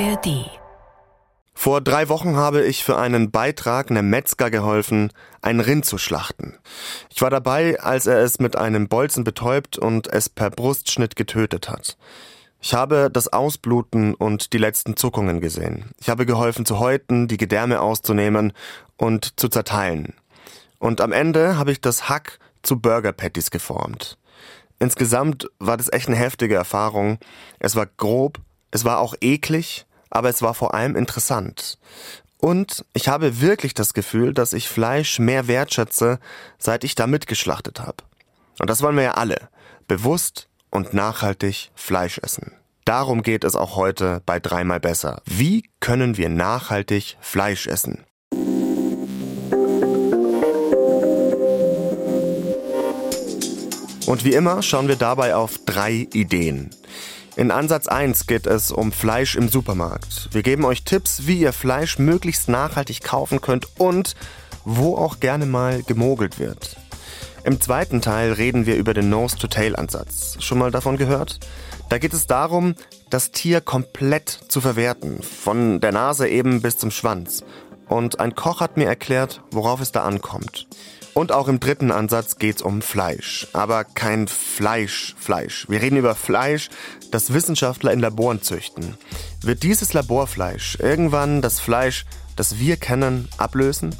ARD. Vor drei Wochen habe ich für einen Beitrag einem Metzger geholfen, ein Rind zu schlachten. Ich war dabei, als er es mit einem Bolzen betäubt und es per Brustschnitt getötet hat. Ich habe das Ausbluten und die letzten Zuckungen gesehen. Ich habe geholfen zu häuten, die Gedärme auszunehmen und zu zerteilen. Und am Ende habe ich das Hack zu Burger Patties geformt. Insgesamt war das echt eine heftige Erfahrung. Es war grob, es war auch eklig, aber es war vor allem interessant. Und ich habe wirklich das Gefühl, dass ich Fleisch mehr wertschätze, seit ich da mitgeschlachtet habe. Und das wollen wir ja alle. Bewusst und nachhaltig Fleisch essen. Darum geht es auch heute bei dreimal besser. Wie können wir nachhaltig Fleisch essen? Und wie immer schauen wir dabei auf drei Ideen. In Ansatz 1 geht es um Fleisch im Supermarkt. Wir geben euch Tipps, wie ihr Fleisch möglichst nachhaltig kaufen könnt und wo auch gerne mal gemogelt wird. Im zweiten Teil reden wir über den Nose-to-Tail-Ansatz. Schon mal davon gehört? Da geht es darum, das Tier komplett zu verwerten, von der Nase eben bis zum Schwanz. Und ein Koch hat mir erklärt, worauf es da ankommt. Und auch im dritten Ansatz geht's um Fleisch. Aber kein Fleisch, Fleisch. Wir reden über Fleisch, das Wissenschaftler in Laboren züchten. Wird dieses Laborfleisch irgendwann das Fleisch, das wir kennen, ablösen?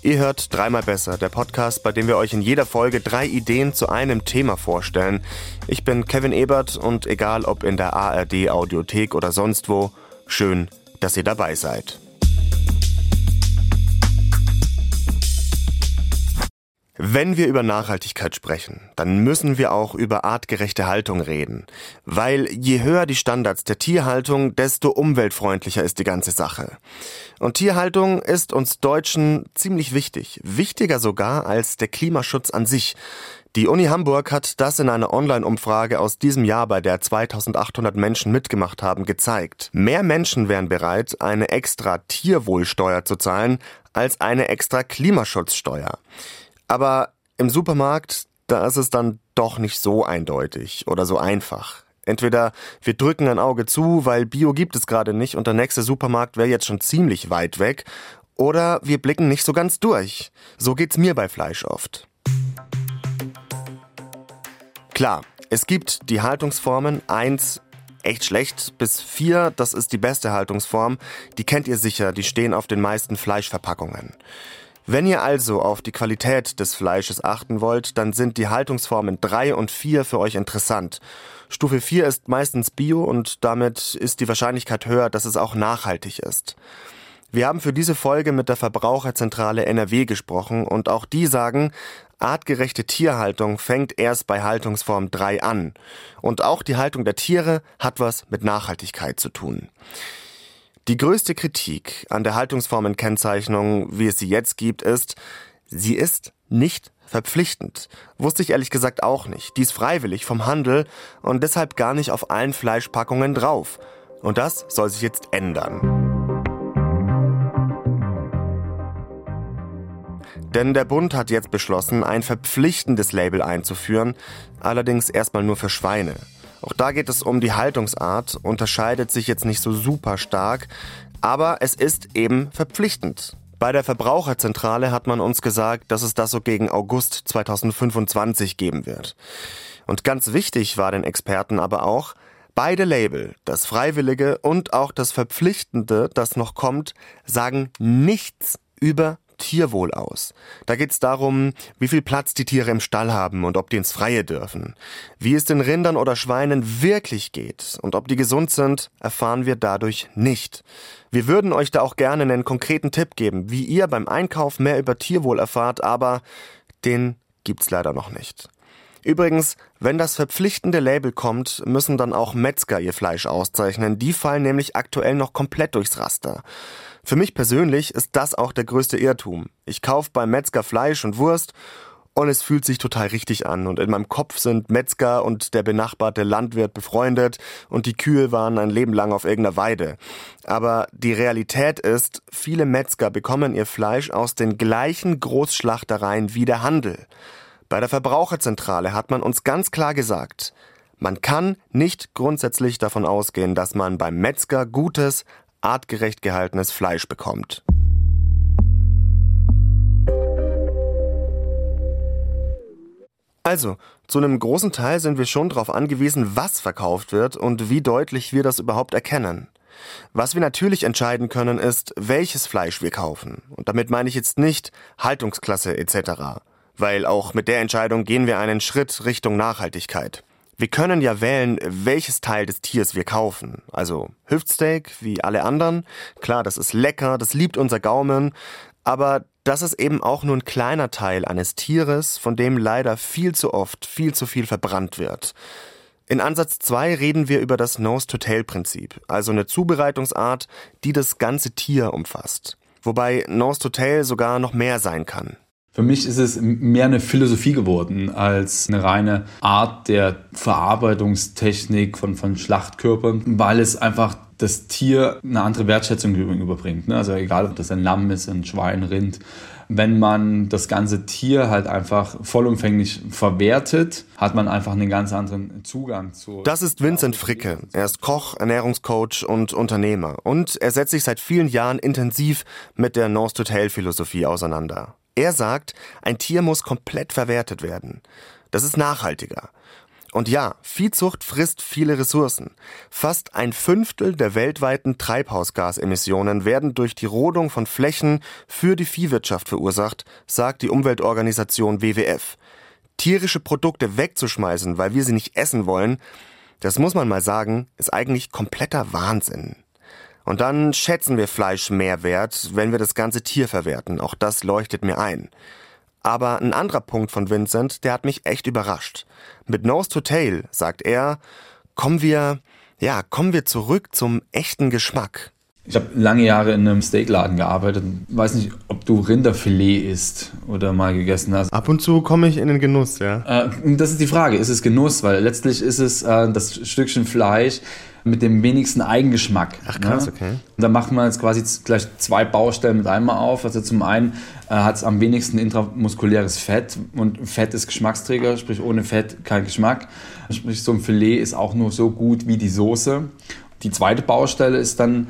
Ihr hört dreimal besser, der Podcast, bei dem wir euch in jeder Folge drei Ideen zu einem Thema vorstellen. Ich bin Kevin Ebert und egal ob in der ARD Audiothek oder sonst wo, schön, dass ihr dabei seid. Wenn wir über Nachhaltigkeit sprechen, dann müssen wir auch über artgerechte Haltung reden. Weil je höher die Standards der Tierhaltung, desto umweltfreundlicher ist die ganze Sache. Und Tierhaltung ist uns Deutschen ziemlich wichtig. Wichtiger sogar als der Klimaschutz an sich. Die Uni Hamburg hat das in einer Online-Umfrage aus diesem Jahr, bei der 2800 Menschen mitgemacht haben, gezeigt. Mehr Menschen wären bereit, eine extra Tierwohlsteuer zu zahlen, als eine extra Klimaschutzsteuer. Aber im Supermarkt, da ist es dann doch nicht so eindeutig oder so einfach. Entweder wir drücken ein Auge zu, weil Bio gibt es gerade nicht und der nächste Supermarkt wäre jetzt schon ziemlich weit weg, oder wir blicken nicht so ganz durch. So geht's mir bei Fleisch oft. Klar, es gibt die Haltungsformen 1 echt schlecht bis 4, das ist die beste Haltungsform, die kennt ihr sicher, die stehen auf den meisten Fleischverpackungen. Wenn ihr also auf die Qualität des Fleisches achten wollt, dann sind die Haltungsformen 3 und 4 für euch interessant. Stufe 4 ist meistens Bio und damit ist die Wahrscheinlichkeit höher, dass es auch nachhaltig ist. Wir haben für diese Folge mit der Verbraucherzentrale NRW gesprochen und auch die sagen, artgerechte Tierhaltung fängt erst bei Haltungsform 3 an. Und auch die Haltung der Tiere hat was mit Nachhaltigkeit zu tun. Die größte Kritik an der Haltungsformenkennzeichnung, wie es sie jetzt gibt, ist, sie ist nicht verpflichtend. Wusste ich ehrlich gesagt auch nicht. Die ist freiwillig vom Handel und deshalb gar nicht auf allen Fleischpackungen drauf. Und das soll sich jetzt ändern. Denn der Bund hat jetzt beschlossen, ein verpflichtendes Label einzuführen, allerdings erstmal nur für Schweine. Auch da geht es um die Haltungsart, unterscheidet sich jetzt nicht so super stark, aber es ist eben verpflichtend. Bei der Verbraucherzentrale hat man uns gesagt, dass es das so gegen August 2025 geben wird. Und ganz wichtig war den Experten aber auch, beide Label, das Freiwillige und auch das Verpflichtende, das noch kommt, sagen nichts über Tierwohl aus. Da geht es darum, wie viel Platz die Tiere im Stall haben und ob die ins Freie dürfen. Wie es den Rindern oder Schweinen wirklich geht und ob die gesund sind, erfahren wir dadurch nicht. Wir würden euch da auch gerne einen konkreten Tipp geben, wie ihr beim Einkauf mehr über Tierwohl erfahrt, aber den gibt's leider noch nicht. Übrigens, wenn das verpflichtende Label kommt, müssen dann auch Metzger ihr Fleisch auszeichnen. Die fallen nämlich aktuell noch komplett durchs Raster. Für mich persönlich ist das auch der größte Irrtum. Ich kaufe beim Metzger Fleisch und Wurst und es fühlt sich total richtig an. Und in meinem Kopf sind Metzger und der benachbarte Landwirt befreundet und die Kühe waren ein Leben lang auf irgendeiner Weide. Aber die Realität ist, viele Metzger bekommen ihr Fleisch aus den gleichen Großschlachtereien wie der Handel. Bei der Verbraucherzentrale hat man uns ganz klar gesagt, Man kann nicht grundsätzlich davon ausgehen, dass man beim Metzger gutes, artgerecht gehaltenes Fleisch bekommt. Also, zu einem großen Teil sind wir schon darauf angewiesen, was verkauft wird und wie deutlich wir das überhaupt erkennen. Was wir natürlich entscheiden können, ist, welches Fleisch wir kaufen. Und damit meine ich jetzt nicht Haltungsklasse etc. Weil auch mit der Entscheidung gehen wir einen Schritt Richtung Nachhaltigkeit. Wir können ja wählen, welches Teil des Tiers wir kaufen. Also Hüftsteak, wie alle anderen. Klar, das ist lecker, das liebt unser Gaumen. Aber das ist eben auch nur ein kleiner Teil eines Tieres, von dem leider viel zu oft viel zu viel verbrannt wird. In Ansatz 2 reden wir über das Nose-to-Tail-Prinzip, also eine Zubereitungsart, die das ganze Tier umfasst. Wobei Nose-to-Tail sogar noch mehr sein kann. Für mich ist es mehr eine Philosophie geworden als eine reine Art der Verarbeitungstechnik von, von Schlachtkörpern, weil es einfach das Tier eine andere Wertschätzung gegenüberbringt. Ne? Also egal, ob das ein Lamm ist, ein Schwein, Rind. Wenn man das ganze Tier halt einfach vollumfänglich verwertet, hat man einfach einen ganz anderen Zugang zu. Das ist Vincent Fricke. Er ist Koch, Ernährungscoach und Unternehmer. Und er setzt sich seit vielen Jahren intensiv mit der Nose-to-Tail-Philosophie auseinander. Er sagt, ein Tier muss komplett verwertet werden. Das ist nachhaltiger. Und ja, Viehzucht frisst viele Ressourcen. Fast ein Fünftel der weltweiten Treibhausgasemissionen werden durch die Rodung von Flächen für die Viehwirtschaft verursacht, sagt die Umweltorganisation WWF. Tierische Produkte wegzuschmeißen, weil wir sie nicht essen wollen, das muss man mal sagen, ist eigentlich kompletter Wahnsinn. Und dann schätzen wir Fleisch mehr wert, wenn wir das ganze Tier verwerten. Auch das leuchtet mir ein. Aber ein anderer Punkt von Vincent, der hat mich echt überrascht. Mit Nose to Tail, sagt er, kommen wir, ja, kommen wir zurück zum echten Geschmack. Ich habe lange Jahre in einem Steakladen gearbeitet. Weiß nicht, ob du Rinderfilet isst oder mal gegessen hast. Ab und zu komme ich in den Genuss, ja. Äh, das ist die Frage. Ist es Genuss? Weil letztlich ist es äh, das Stückchen Fleisch, mit dem wenigsten Eigengeschmack. Ach krass, ne? okay. Und da machen wir jetzt quasi gleich zwei Baustellen mit einmal auf. Also zum einen äh, hat es am wenigsten intramuskuläres Fett und Fett ist Geschmacksträger, sprich ohne Fett kein Geschmack. Sprich so ein Filet ist auch nur so gut wie die Soße. Die zweite Baustelle ist dann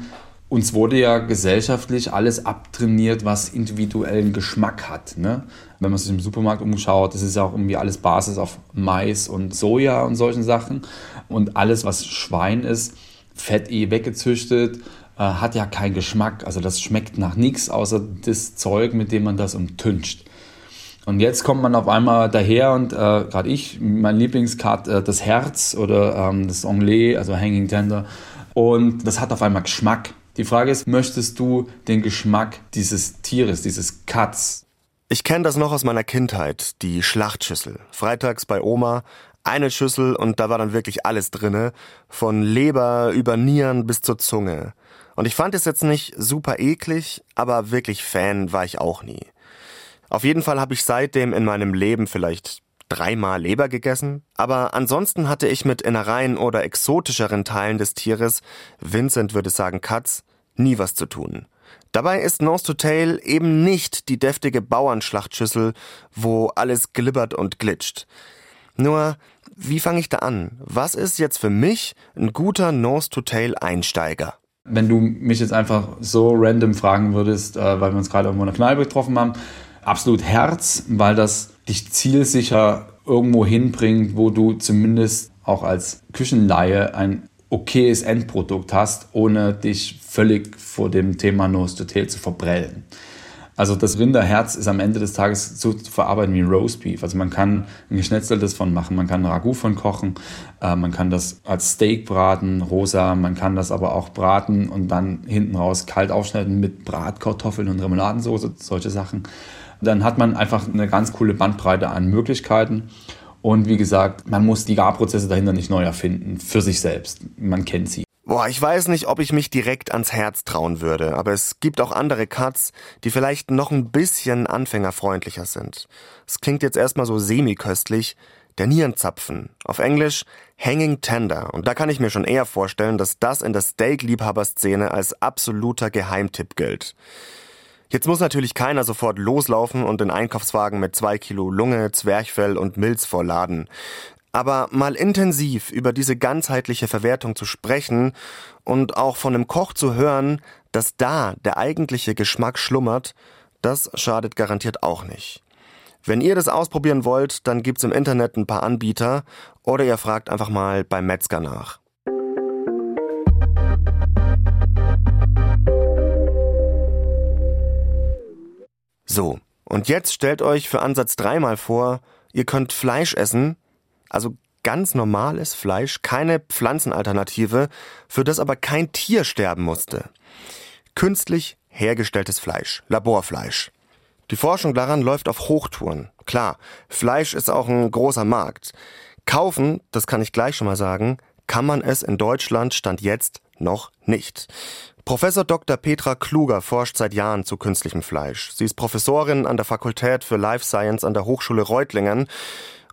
uns wurde ja gesellschaftlich alles abtrainiert, was individuellen Geschmack hat. Ne? Wenn man sich im Supermarkt umschaut, das ist ja auch irgendwie alles Basis auf Mais und Soja und solchen Sachen. Und alles, was Schwein ist, Fett eh weggezüchtet, äh, hat ja keinen Geschmack. Also das schmeckt nach nichts, außer das Zeug, mit dem man das umtüncht. Und jetzt kommt man auf einmal daher und äh, gerade ich, mein Lieblingscard, äh, das Herz oder ähm, das Anglais, also Hanging Tender. Und das hat auf einmal Geschmack. Die Frage ist, möchtest du den Geschmack dieses Tieres, dieses Katz? Ich kenne das noch aus meiner Kindheit, die Schlachtschüssel. Freitags bei Oma, eine Schüssel und da war dann wirklich alles drinne, von Leber über Nieren bis zur Zunge. Und ich fand es jetzt nicht super eklig, aber wirklich Fan war ich auch nie. Auf jeden Fall habe ich seitdem in meinem Leben vielleicht dreimal Leber gegessen, aber ansonsten hatte ich mit Innereien oder exotischeren Teilen des Tieres, Vincent würde sagen Katz, nie was zu tun. Dabei ist Nose to Tail eben nicht die deftige Bauernschlachtschüssel, wo alles glibbert und glitscht. Nur, wie fange ich da an? Was ist jetzt für mich ein guter Nose to Tail Einsteiger? Wenn du mich jetzt einfach so random fragen würdest, äh, weil wir uns gerade irgendwo in der Kneipe getroffen haben, absolut Herz, weil das dich zielsicher irgendwo hinbringt, wo du zumindest auch als Küchenlaie ein okayes Endprodukt hast, ohne dich völlig vor dem Thema Nose to Tail zu verbrellen. Also das Rinderherz ist am Ende des Tages so zu verarbeiten wie Roastbeef. Also man kann ein geschnetzeltes von machen, man kann ein Ragout von kochen, äh, man kann das als Steak braten, rosa, man kann das aber auch braten und dann hinten raus kalt aufschneiden mit Bratkartoffeln und Remouladensoße, solche Sachen dann hat man einfach eine ganz coole Bandbreite an Möglichkeiten. Und wie gesagt, man muss die Garprozesse dahinter nicht neu erfinden, für sich selbst. Man kennt sie. Boah, ich weiß nicht, ob ich mich direkt ans Herz trauen würde, aber es gibt auch andere Cuts, die vielleicht noch ein bisschen anfängerfreundlicher sind. Es klingt jetzt erstmal so semi-köstlich. Der Nierenzapfen. Auf Englisch Hanging Tender. Und da kann ich mir schon eher vorstellen, dass das in der Steak-Liebhaber-Szene als absoluter Geheimtipp gilt. Jetzt muss natürlich keiner sofort loslaufen und den Einkaufswagen mit zwei Kilo Lunge, Zwerchfell und Milz vollladen. Aber mal intensiv über diese ganzheitliche Verwertung zu sprechen und auch von einem Koch zu hören, dass da der eigentliche Geschmack schlummert, das schadet garantiert auch nicht. Wenn ihr das ausprobieren wollt, dann gibt's im Internet ein paar Anbieter oder ihr fragt einfach mal beim Metzger nach. So, und jetzt stellt euch für Ansatz 3 mal vor, ihr könnt Fleisch essen, also ganz normales Fleisch, keine Pflanzenalternative, für das aber kein Tier sterben musste. Künstlich hergestelltes Fleisch, Laborfleisch. Die Forschung daran läuft auf Hochtouren. Klar, Fleisch ist auch ein großer Markt. Kaufen, das kann ich gleich schon mal sagen, kann man es in Deutschland Stand jetzt noch nicht. Professor Dr. Petra Kluger forscht seit Jahren zu künstlichem Fleisch. Sie ist Professorin an der Fakultät für Life Science an der Hochschule Reutlingen.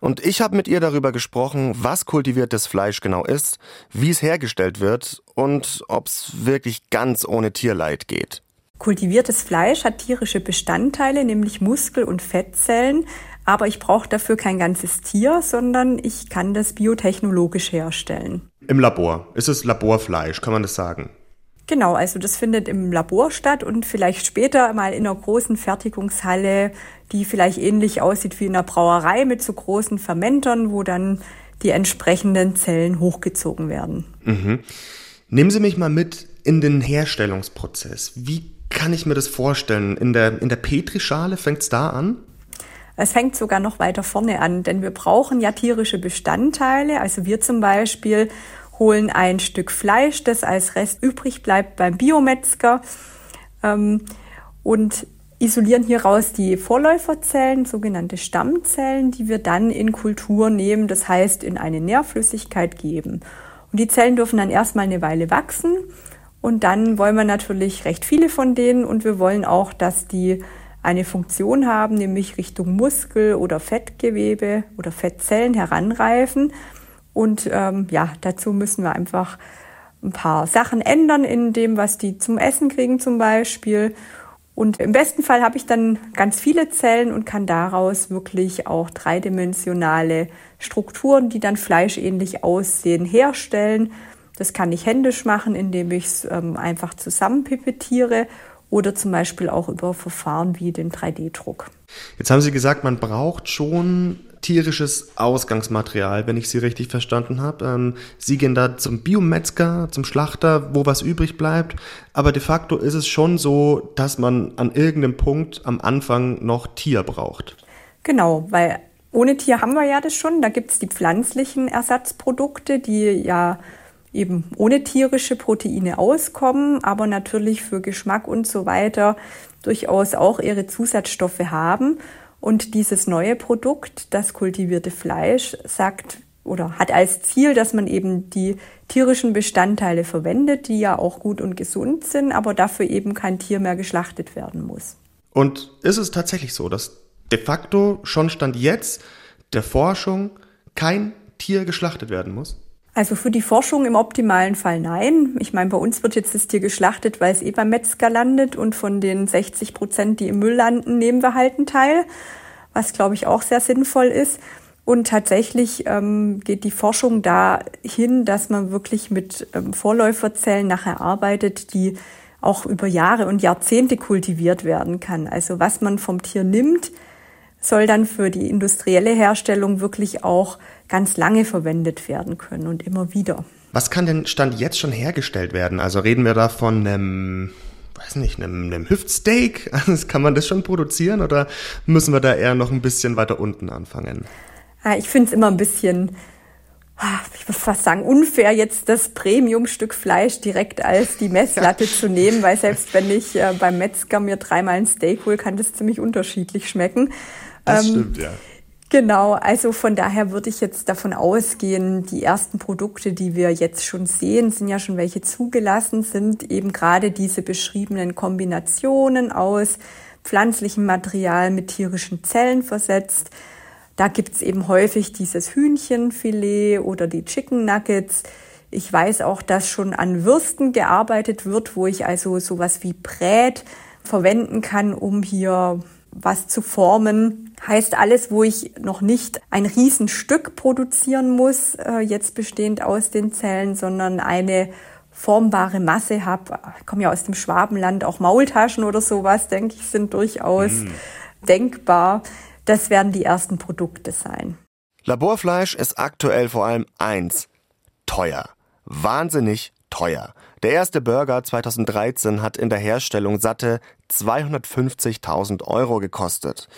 Und ich habe mit ihr darüber gesprochen, was kultiviertes Fleisch genau ist, wie es hergestellt wird und ob es wirklich ganz ohne Tierleid geht. Kultiviertes Fleisch hat tierische Bestandteile, nämlich Muskel- und Fettzellen, aber ich brauche dafür kein ganzes Tier, sondern ich kann das biotechnologisch herstellen. Im Labor. Ist es Laborfleisch, kann man das sagen? Genau, also das findet im Labor statt und vielleicht später mal in einer großen Fertigungshalle, die vielleicht ähnlich aussieht wie in einer Brauerei mit so großen Fermentern, wo dann die entsprechenden Zellen hochgezogen werden. Mhm. Nehmen Sie mich mal mit in den Herstellungsprozess. Wie kann ich mir das vorstellen? In der, in der Petrischale fängt es da an? Es fängt sogar noch weiter vorne an, denn wir brauchen ja tierische Bestandteile. Also wir zum Beispiel holen ein Stück Fleisch, das als Rest übrig bleibt beim Biometzger ähm, und isolieren hieraus die Vorläuferzellen, sogenannte Stammzellen, die wir dann in Kultur nehmen, das heißt in eine Nährflüssigkeit geben. Und die Zellen dürfen dann erstmal eine Weile wachsen und dann wollen wir natürlich recht viele von denen und wir wollen auch, dass die eine Funktion haben, nämlich Richtung Muskel oder Fettgewebe oder Fettzellen heranreifen. Und ähm, ja, dazu müssen wir einfach ein paar Sachen ändern in dem, was die zum Essen kriegen zum Beispiel. Und im besten Fall habe ich dann ganz viele Zellen und kann daraus wirklich auch dreidimensionale Strukturen, die dann fleischähnlich aussehen, herstellen. Das kann ich händisch machen, indem ich es ähm, einfach zusammenpipettiere oder zum Beispiel auch über Verfahren wie den 3D-Druck. Jetzt haben Sie gesagt, man braucht schon tierisches Ausgangsmaterial, wenn ich Sie richtig verstanden habe. Ähm, Sie gehen da zum Biometzger, zum Schlachter, wo was übrig bleibt. Aber de facto ist es schon so, dass man an irgendeinem Punkt am Anfang noch Tier braucht. Genau, weil ohne Tier haben wir ja das schon. Da gibt es die pflanzlichen Ersatzprodukte, die ja eben ohne tierische Proteine auskommen, aber natürlich für Geschmack und so weiter durchaus auch ihre Zusatzstoffe haben. Und dieses neue Produkt, das kultivierte Fleisch, sagt oder hat als Ziel, dass man eben die tierischen Bestandteile verwendet, die ja auch gut und gesund sind, aber dafür eben kein Tier mehr geschlachtet werden muss. Und ist es tatsächlich so, dass de facto schon Stand jetzt der Forschung kein Tier geschlachtet werden muss? Also für die Forschung im optimalen Fall nein. Ich meine, bei uns wird jetzt das Tier geschlachtet, weil es eh beim Metzger landet und von den 60 Prozent, die im Müll landen, nehmen wir halt einen Teil, was glaube ich auch sehr sinnvoll ist. Und tatsächlich ähm, geht die Forschung dahin, dass man wirklich mit ähm, Vorläuferzellen nachher arbeitet, die auch über Jahre und Jahrzehnte kultiviert werden kann. Also was man vom Tier nimmt, soll dann für die industrielle Herstellung wirklich auch ganz lange verwendet werden können und immer wieder. Was kann denn Stand jetzt schon hergestellt werden? Also reden wir da von einem, weiß nicht, einem, einem Hüftsteak? Also kann man das schon produzieren oder müssen wir da eher noch ein bisschen weiter unten anfangen? Ich finde es immer ein bisschen, ah, ich würde fast sagen, unfair, jetzt das Premium-Stück Fleisch direkt als die Messlatte zu nehmen, weil selbst wenn ich äh, beim Metzger mir dreimal ein Steak hole, kann das ziemlich unterschiedlich schmecken. Das ähm, stimmt, ja. Genau, also von daher würde ich jetzt davon ausgehen, die ersten Produkte, die wir jetzt schon sehen, sind ja schon welche zugelassen, sind eben gerade diese beschriebenen Kombinationen aus pflanzlichem Material mit tierischen Zellen versetzt. Da gibt's eben häufig dieses Hühnchenfilet oder die Chicken Nuggets. Ich weiß auch, dass schon an Würsten gearbeitet wird, wo ich also sowas wie Brät verwenden kann, um hier was zu formen Heißt alles, wo ich noch nicht ein Riesenstück produzieren muss, äh, jetzt bestehend aus den Zellen, sondern eine formbare Masse habe. Ich komme ja aus dem Schwabenland, auch Maultaschen oder sowas, denke ich, sind durchaus mm. denkbar. Das werden die ersten Produkte sein. Laborfleisch ist aktuell vor allem eins, teuer. Wahnsinnig teuer. Der erste Burger 2013 hat in der Herstellung satte 250.000 Euro gekostet.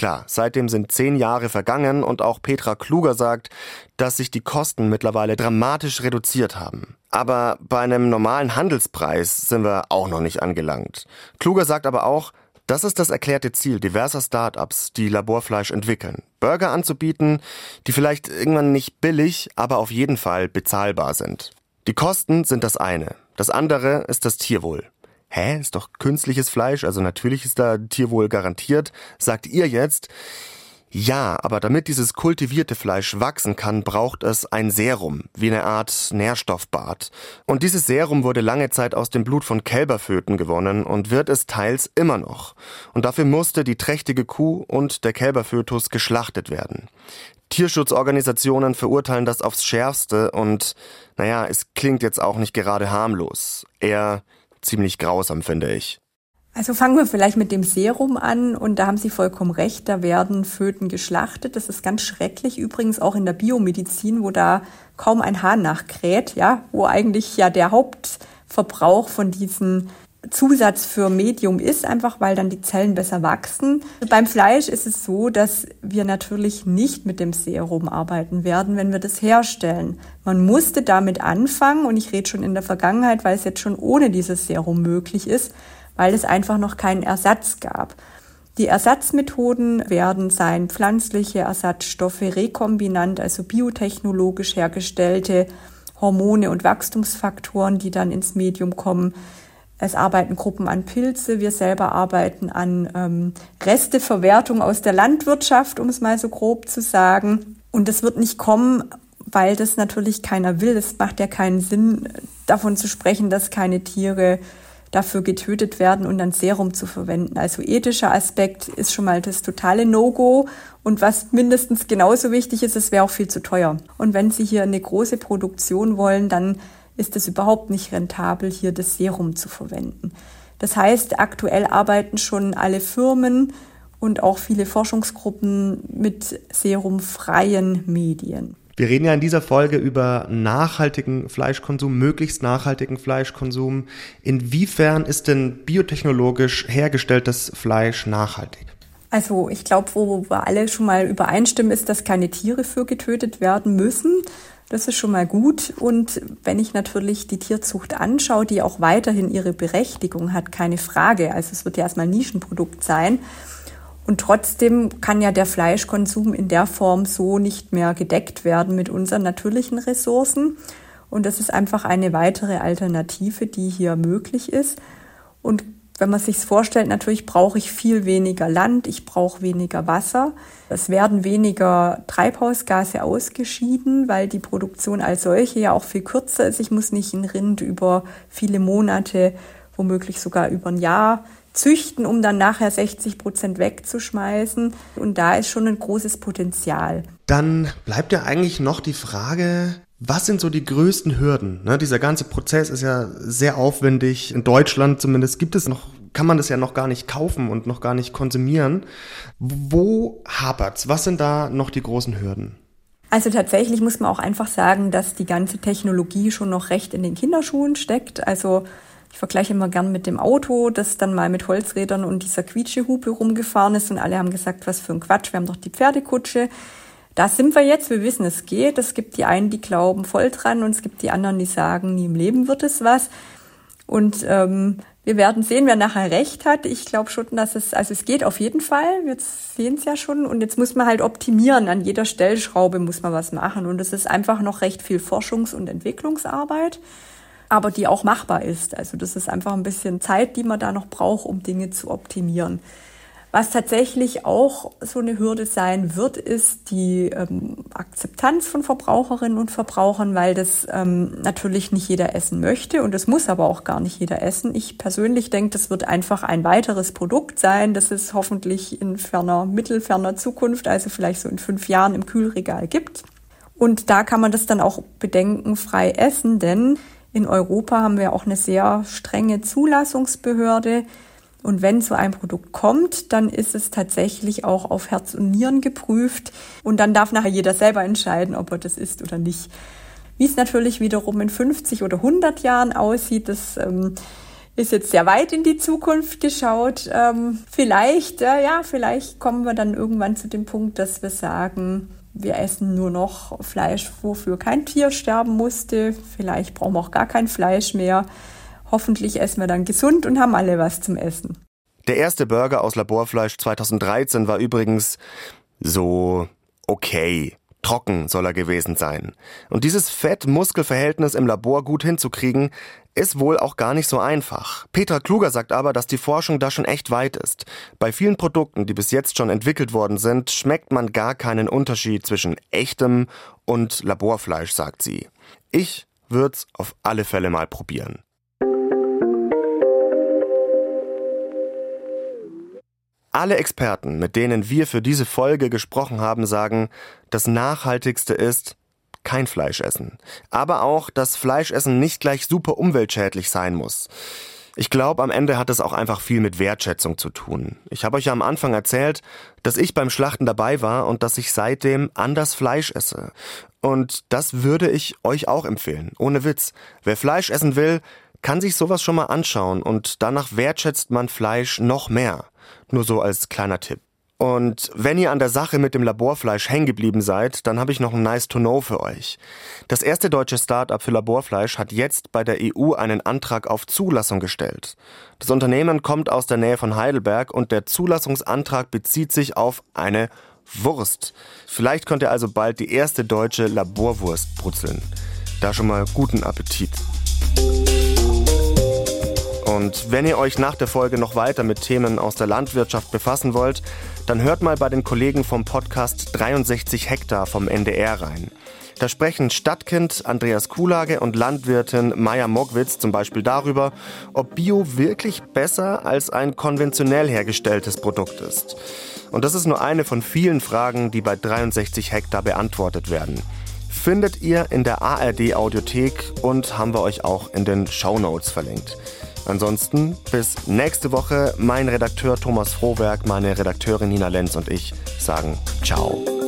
Klar, seitdem sind zehn Jahre vergangen und auch Petra Kluger sagt, dass sich die Kosten mittlerweile dramatisch reduziert haben. Aber bei einem normalen Handelspreis sind wir auch noch nicht angelangt. Kluger sagt aber auch, das ist das erklärte Ziel diverser Startups, die Laborfleisch entwickeln. Burger anzubieten, die vielleicht irgendwann nicht billig, aber auf jeden Fall bezahlbar sind. Die Kosten sind das eine. Das andere ist das Tierwohl. Hä, ist doch künstliches Fleisch, also natürlich ist da Tierwohl garantiert, sagt ihr jetzt. Ja, aber damit dieses kultivierte Fleisch wachsen kann, braucht es ein Serum, wie eine Art Nährstoffbad. Und dieses Serum wurde lange Zeit aus dem Blut von Kälberföten gewonnen und wird es teils immer noch. Und dafür musste die trächtige Kuh und der Kälberfötus geschlachtet werden. Tierschutzorganisationen verurteilen das aufs Schärfste und, naja, es klingt jetzt auch nicht gerade harmlos. Eher ziemlich grausam, finde ich. Also fangen wir vielleicht mit dem Serum an und da haben Sie vollkommen recht, da werden Föten geschlachtet. Das ist ganz schrecklich, übrigens auch in der Biomedizin, wo da kaum ein Hahn nachkräht, ja, wo eigentlich ja der Hauptverbrauch von diesen Zusatz für Medium ist, einfach weil dann die Zellen besser wachsen. Beim Fleisch ist es so, dass wir natürlich nicht mit dem Serum arbeiten werden, wenn wir das herstellen. Man musste damit anfangen und ich rede schon in der Vergangenheit, weil es jetzt schon ohne dieses Serum möglich ist, weil es einfach noch keinen Ersatz gab. Die Ersatzmethoden werden sein pflanzliche Ersatzstoffe, rekombinant, also biotechnologisch hergestellte Hormone und Wachstumsfaktoren, die dann ins Medium kommen. Es arbeiten Gruppen an Pilze, wir selber arbeiten an ähm, Resteverwertung aus der Landwirtschaft, um es mal so grob zu sagen. Und das wird nicht kommen, weil das natürlich keiner will. Es macht ja keinen Sinn, davon zu sprechen, dass keine Tiere dafür getötet werden und dann Serum zu verwenden. Also ethischer Aspekt ist schon mal das totale No-Go. Und was mindestens genauso wichtig ist, es wäre auch viel zu teuer. Und wenn Sie hier eine große Produktion wollen, dann ist es überhaupt nicht rentabel, hier das Serum zu verwenden. Das heißt, aktuell arbeiten schon alle Firmen und auch viele Forschungsgruppen mit serumfreien Medien. Wir reden ja in dieser Folge über nachhaltigen Fleischkonsum, möglichst nachhaltigen Fleischkonsum. Inwiefern ist denn biotechnologisch hergestelltes Fleisch nachhaltig? Also ich glaube, wo wir alle schon mal übereinstimmen, ist, dass keine Tiere für getötet werden müssen. Das ist schon mal gut. Und wenn ich natürlich die Tierzucht anschaue, die auch weiterhin ihre Berechtigung hat, keine Frage. Also es wird ja erstmal Nischenprodukt sein. Und trotzdem kann ja der Fleischkonsum in der Form so nicht mehr gedeckt werden mit unseren natürlichen Ressourcen. Und das ist einfach eine weitere Alternative, die hier möglich ist. Und wenn man sich vorstellt, natürlich brauche ich viel weniger Land, ich brauche weniger Wasser. Es werden weniger Treibhausgase ausgeschieden, weil die Produktion als solche ja auch viel kürzer ist. Ich muss nicht ein Rind über viele Monate, womöglich sogar über ein Jahr züchten, um dann nachher 60 Prozent wegzuschmeißen. Und da ist schon ein großes Potenzial. Dann bleibt ja eigentlich noch die Frage, was sind so die größten Hürden? Ne, dieser ganze Prozess ist ja sehr aufwendig. In Deutschland zumindest gibt es noch, kann man das ja noch gar nicht kaufen und noch gar nicht konsumieren. Wo hapert's? Was sind da noch die großen Hürden? Also tatsächlich muss man auch einfach sagen, dass die ganze Technologie schon noch recht in den Kinderschuhen steckt. Also ich vergleiche immer gern mit dem Auto, das dann mal mit Holzrädern und dieser Quietschehupe rumgefahren ist und alle haben gesagt, was für ein Quatsch, wir haben doch die Pferdekutsche. Da sind wir jetzt, wir wissen, es geht. Es gibt die einen, die glauben voll dran und es gibt die anderen, die sagen, nie im Leben wird es was. Und ähm, wir werden sehen, wer nachher recht hat. Ich glaube schon, dass es, also es geht auf jeden Fall. Wir sehen es ja schon. Und jetzt muss man halt optimieren. An jeder Stellschraube muss man was machen. Und es ist einfach noch recht viel Forschungs- und Entwicklungsarbeit, aber die auch machbar ist. Also das ist einfach ein bisschen Zeit, die man da noch braucht, um Dinge zu optimieren. Was tatsächlich auch so eine Hürde sein wird, ist die ähm, Akzeptanz von Verbraucherinnen und Verbrauchern, weil das ähm, natürlich nicht jeder essen möchte und das muss aber auch gar nicht jeder essen. Ich persönlich denke, das wird einfach ein weiteres Produkt sein, das es hoffentlich in ferner, mittelferner Zukunft, also vielleicht so in fünf Jahren im Kühlregal gibt. Und da kann man das dann auch bedenkenfrei essen, denn in Europa haben wir auch eine sehr strenge Zulassungsbehörde, und wenn so ein Produkt kommt, dann ist es tatsächlich auch auf Herz und Nieren geprüft. Und dann darf nachher jeder selber entscheiden, ob er das isst oder nicht. Wie es natürlich wiederum in 50 oder 100 Jahren aussieht, das ähm, ist jetzt sehr weit in die Zukunft geschaut. Ähm, vielleicht, äh, ja, vielleicht kommen wir dann irgendwann zu dem Punkt, dass wir sagen, wir essen nur noch Fleisch, wofür kein Tier sterben musste. Vielleicht brauchen wir auch gar kein Fleisch mehr. Hoffentlich essen wir dann gesund und haben alle was zum Essen. Der erste Burger aus Laborfleisch 2013 war übrigens so okay. Trocken soll er gewesen sein. Und dieses Fett-Muskel-Verhältnis im Labor gut hinzukriegen, ist wohl auch gar nicht so einfach. Petra Kluger sagt aber, dass die Forschung da schon echt weit ist. Bei vielen Produkten, die bis jetzt schon entwickelt worden sind, schmeckt man gar keinen Unterschied zwischen echtem und Laborfleisch, sagt sie. Ich würd's auf alle Fälle mal probieren. Alle Experten, mit denen wir für diese Folge gesprochen haben, sagen, das Nachhaltigste ist, kein Fleisch essen. Aber auch, dass Fleischessen nicht gleich super umweltschädlich sein muss. Ich glaube, am Ende hat es auch einfach viel mit Wertschätzung zu tun. Ich habe euch ja am Anfang erzählt, dass ich beim Schlachten dabei war und dass ich seitdem anders Fleisch esse. Und das würde ich euch auch empfehlen. Ohne Witz. Wer Fleisch essen will, kann sich sowas schon mal anschauen und danach wertschätzt man Fleisch noch mehr. Nur so als kleiner Tipp. Und wenn ihr an der Sache mit dem Laborfleisch hängen geblieben seid, dann habe ich noch ein Nice to Know für euch. Das erste deutsche Start-up für Laborfleisch hat jetzt bei der EU einen Antrag auf Zulassung gestellt. Das Unternehmen kommt aus der Nähe von Heidelberg und der Zulassungsantrag bezieht sich auf eine Wurst. Vielleicht könnt ihr also bald die erste deutsche Laborwurst brutzeln. Da schon mal guten Appetit. Und wenn ihr euch nach der Folge noch weiter mit Themen aus der Landwirtschaft befassen wollt, dann hört mal bei den Kollegen vom Podcast 63 Hektar vom NDR rein. Da sprechen Stadtkind Andreas Kuhlage und Landwirtin Maya Mogwitz zum Beispiel darüber, ob Bio wirklich besser als ein konventionell hergestelltes Produkt ist. Und das ist nur eine von vielen Fragen, die bei 63 Hektar beantwortet werden. Findet ihr in der ARD Audiothek und haben wir euch auch in den Show Notes verlinkt. Ansonsten bis nächste Woche. Mein Redakteur Thomas Frohwerk, meine Redakteurin Nina Lenz und ich sagen Ciao.